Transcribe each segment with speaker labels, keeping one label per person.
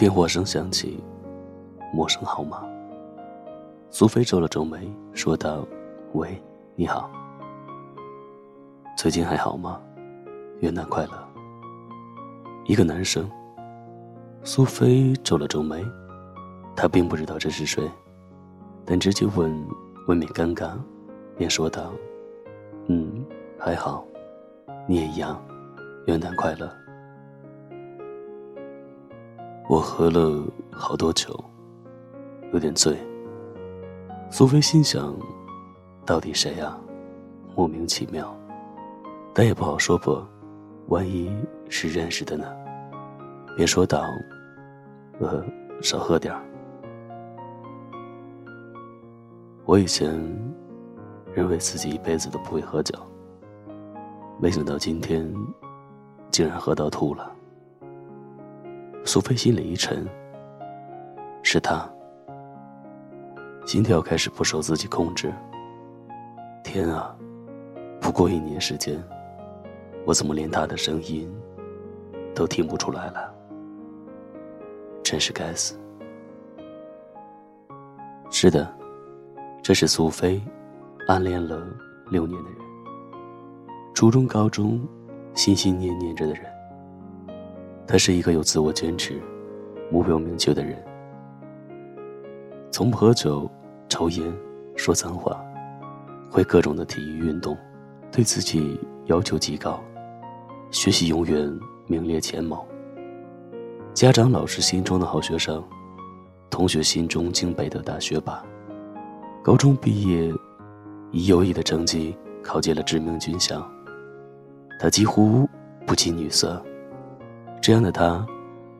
Speaker 1: 电话声响起，陌生号码。苏菲皱了皱眉，说道：“喂，你好。最近还好吗？元旦快乐。”一个男生。苏菲皱了皱眉，她并不知道这是谁，但直接问，未免尴尬，便说道：“嗯，还好，你也一样，元旦快乐。”我喝了好多酒，有点醉。苏菲心想：“到底谁呀？莫名其妙，但也不好说破，万一是认识的呢？”别说道：“呃，少喝点儿。我以前认为自己一辈子都不会喝酒，没想到今天竟然喝到吐了。”苏菲心里一沉。是他，心跳开始不受自己控制。天啊，不过一年时间，我怎么连他的声音都听不出来了？真是该死！是的，这是苏菲暗恋了六年的人，初中、高中心心念念着的人。他是一个有自我坚持、目标明确的人，从不喝酒、抽烟、说脏话，会各种的体育运动，对自己要求极高，学习永远名列前茅。家长、老师心中的好学生，同学心中敬佩的大学霸，高中毕业以优异的成绩考进了知名军校。他几乎不近女色，这样的他，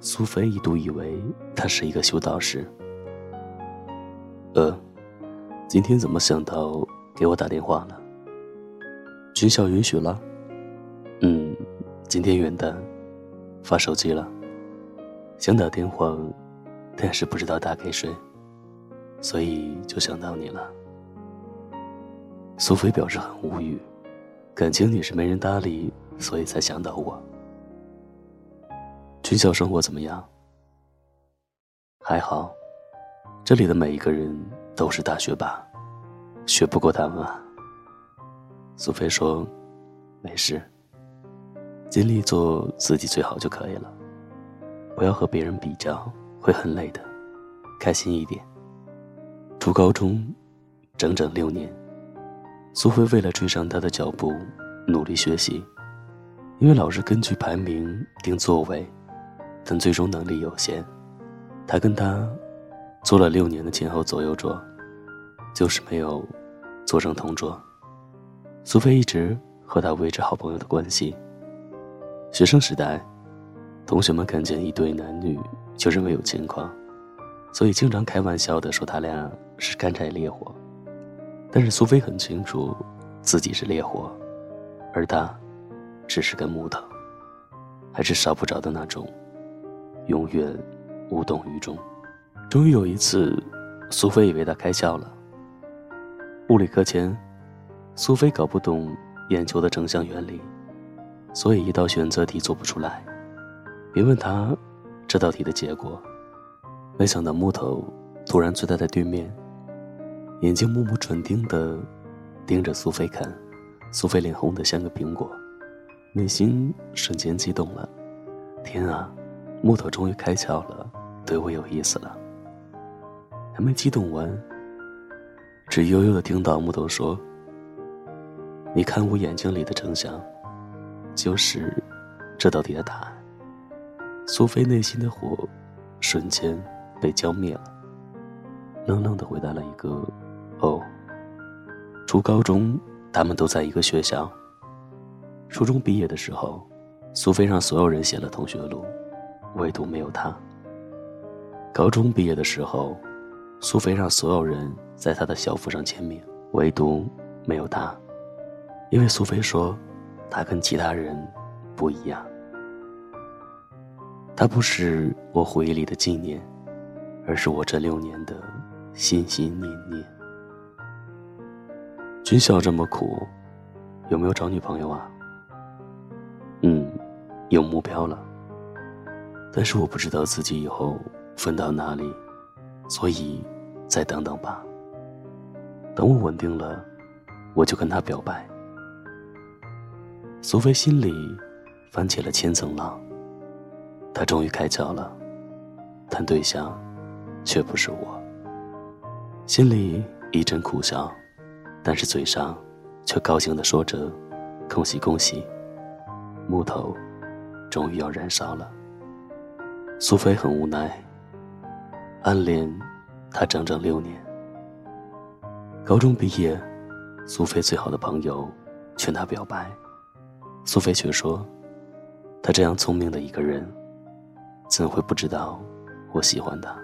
Speaker 1: 苏菲一度以为他是一个修道士。呃，今天怎么想到给我打电话了？军校允许了？嗯，今天元旦，发手机了。想打电话，但是不知道打给谁，所以就想到你了。苏菲表示很无语，感情你是没人搭理，所以才想到我。军校生活怎么样？还好，这里的每一个人都是大学霸，学不过他们。苏菲说：“没事，尽力做自己最好就可以了。”不要和别人比较，会很累的。开心一点。读高中，整整六年，苏菲为了追上他的脚步，努力学习。因为老师根据排名定座位，但最终能力有限，他跟他坐了六年的前后左右桌，就是没有坐成同桌。苏菲一直和他维持好朋友的关系。学生时代。同学们看见一对男女，就认为有情况，所以经常开玩笑的说他俩是干柴烈火。但是苏菲很清楚，自己是烈火，而他只是根木头，还是烧不着的那种，永远无动于衷。终于有一次，苏菲以为他开窍了。物理课前，苏菲搞不懂眼球的成像原理，所以一道选择题做不出来。别问他这道题的结果，没想到木头突然坐在他对面，眼睛目不转睛的盯着苏菲看，苏菲脸红的像个苹果，内心瞬间激动了。天啊，木头终于开窍了，对我有意思了。还没激动完，只悠悠的听到木头说：“你看我眼睛里的真相，就是这道题的答案。”苏菲内心的火，瞬间被浇灭了。冷冷的回答了一个：“哦。”初高中，他们都在一个学校。初中毕业的时候，苏菲让所有人写了同学录，唯独没有他。高中毕业的时候，苏菲让所有人在他的校服上签名，唯独没有他，因为苏菲说，他跟其他人不一样。他不是我回忆里的纪念，而是我这六年的心心念念。军校这么苦，有没有找女朋友啊？嗯，有目标了。但是我不知道自己以后分到哪里，所以再等等吧。等我稳定了，我就跟他表白。苏菲心里翻起了千层浪，她终于开窍了，但对象却不是我。心里一阵苦笑，但是嘴上却高兴地说着：“恭喜恭喜！”木头终于要燃烧了。苏菲很无奈，暗恋他整整六年。高中毕业，苏菲最好的朋友劝她表白，苏菲却说：“他这样聪明的一个人，怎会不知道我喜欢他？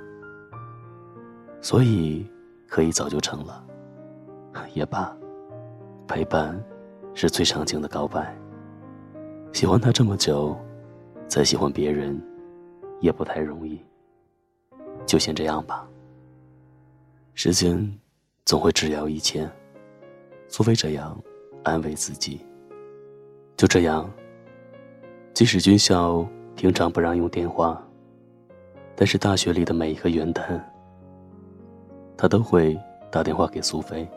Speaker 1: 所以。”可以早就成了，也罢，陪伴是最长情的告白。喜欢他这么久，再喜欢别人，也不太容易。就先这样吧。时间总会治疗一切，苏菲这样安慰自己。就这样，即使军校平常不让用电话，但是大学里的每一个元旦。他都会打电话给苏菲，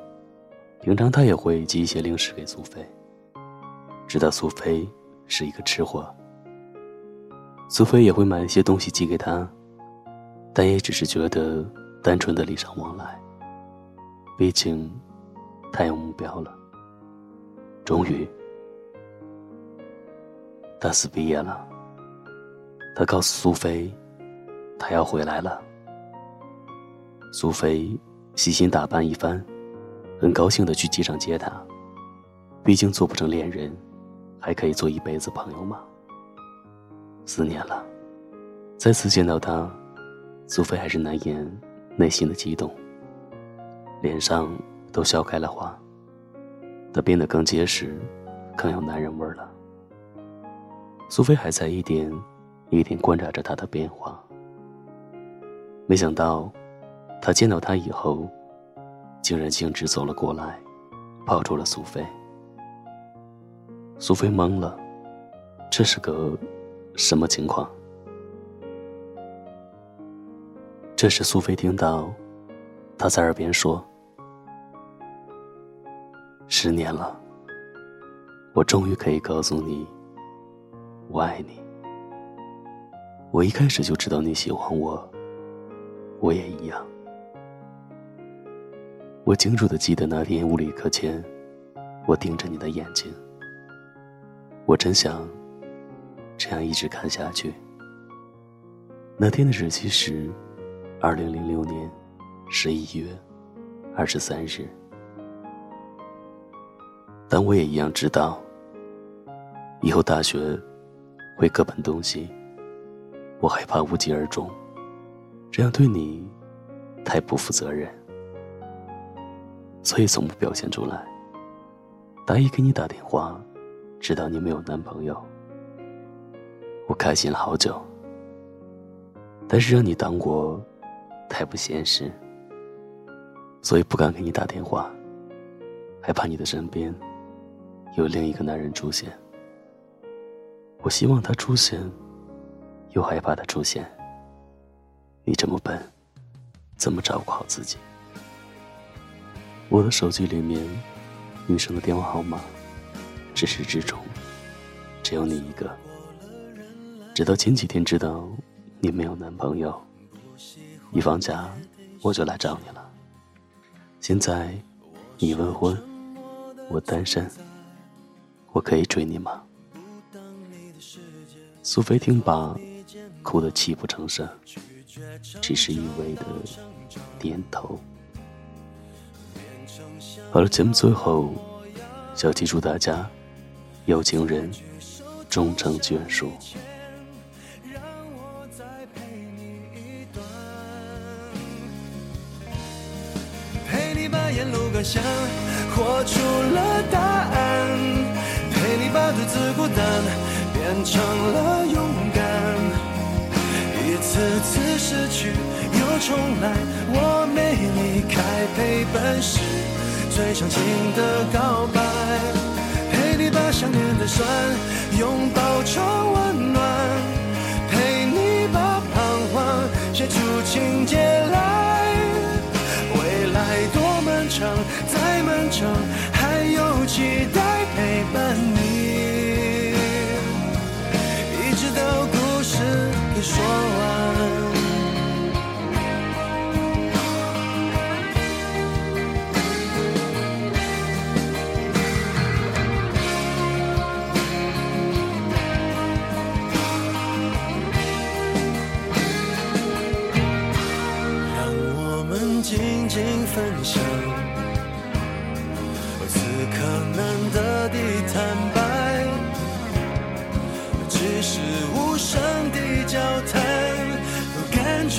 Speaker 1: 平常他也会寄一些零食给苏菲。知道苏菲是一个吃货，苏菲也会买一些东西寄给他，但也只是觉得单纯的礼尚往来。毕竟，他有目标了。终于，大四毕业了，他告诉苏菲，他要回来了。苏菲细心打扮一番，很高兴的去机场接他。毕竟做不成恋人，还可以做一辈子朋友嘛。四年了，再次见到他，苏菲还是难掩内心的激动，脸上都笑开了花。他变得更结实，更有男人味了。苏菲还在一点一点观察着他的变化，没想到。他见到他以后，竟然径直走了过来，抱住了苏菲。苏菲懵了，这是个什么情况？这时，苏菲听到他在耳边说：“十年了，我终于可以告诉你，我爱你。我一开始就知道你喜欢我，我也一样。”我清楚的记得那天物理课前，我盯着你的眼睛。我真想这样一直看下去。那天的日期是二零零六年十一月二十三日。但我也一样知道，以后大学会各奔东西。我害怕无疾而终，这样对你太不负责任。所以从不表现出来。答应给你打电话，知道你没有男朋友，我开心了好久。但是让你当我，太不现实，所以不敢给你打电话，害怕你的身边有另一个男人出现。我希望他出现，又害怕他出现。你这么笨，怎么照顾好自己？我的手机里面，女生的电话号码，至始至终，只有你一个。直到前几天知道你没有男朋友，一放假我就来找你了。现在你未婚，我单身，我可以追你吗？苏菲听罢，哭得泣不成声，只是一味的点头。好了，节目最后，小七祝大家有情人终成眷属。
Speaker 2: 沿路感想活出了答案，陪你把独自孤单变成了勇敢。一次次失去又重来，我没离开陪伴是。最长情的告白，陪你把想念的酸拥抱成温暖期待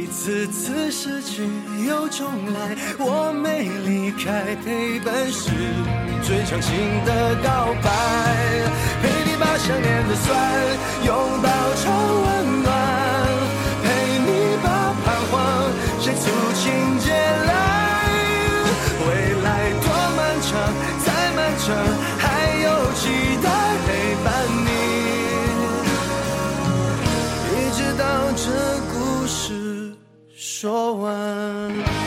Speaker 2: 一次次失去又重来，我没离开，陪伴是最长情的告白。陪你把想念的酸拥抱窗外说完。